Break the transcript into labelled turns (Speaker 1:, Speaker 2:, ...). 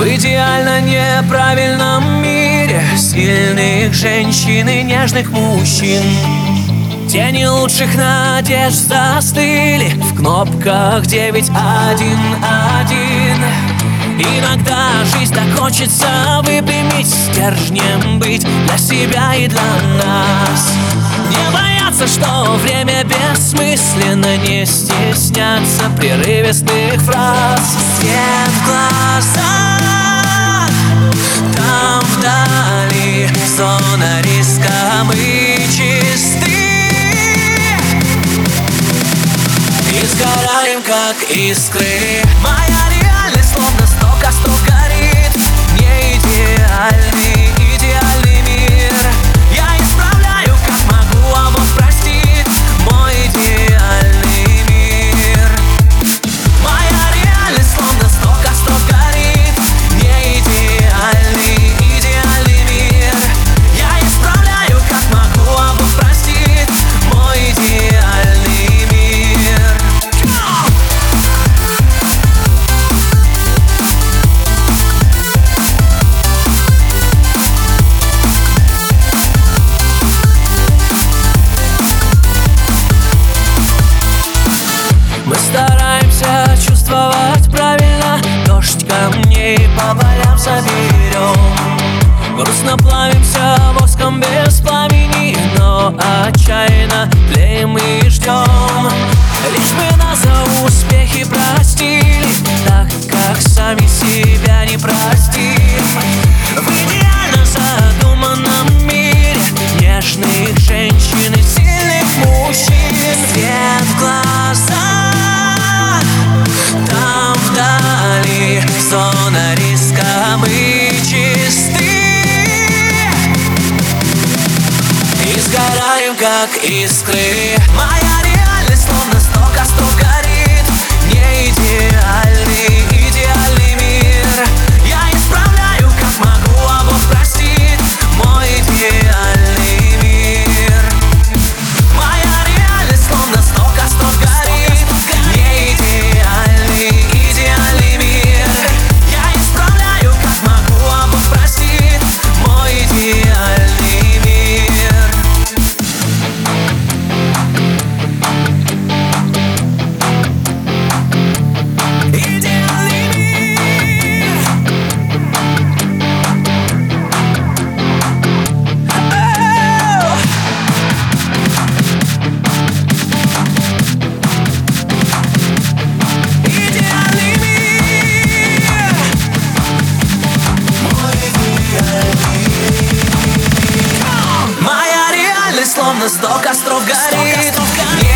Speaker 1: В идеально неправильном мире Сильных женщин и нежных мужчин. Тени лучших надежд застыли В кнопках 911 Иногда жизнь так хочется выпрямить Стержнем быть для себя и для нас. Не бояться, что время бессмысленно Не стесняться прерывистых фраз. Yeah. как искры Моя соберем Грустно плавимся воском белым сгораем, как искры. Моя Словно сто костров горит, сто костров горит.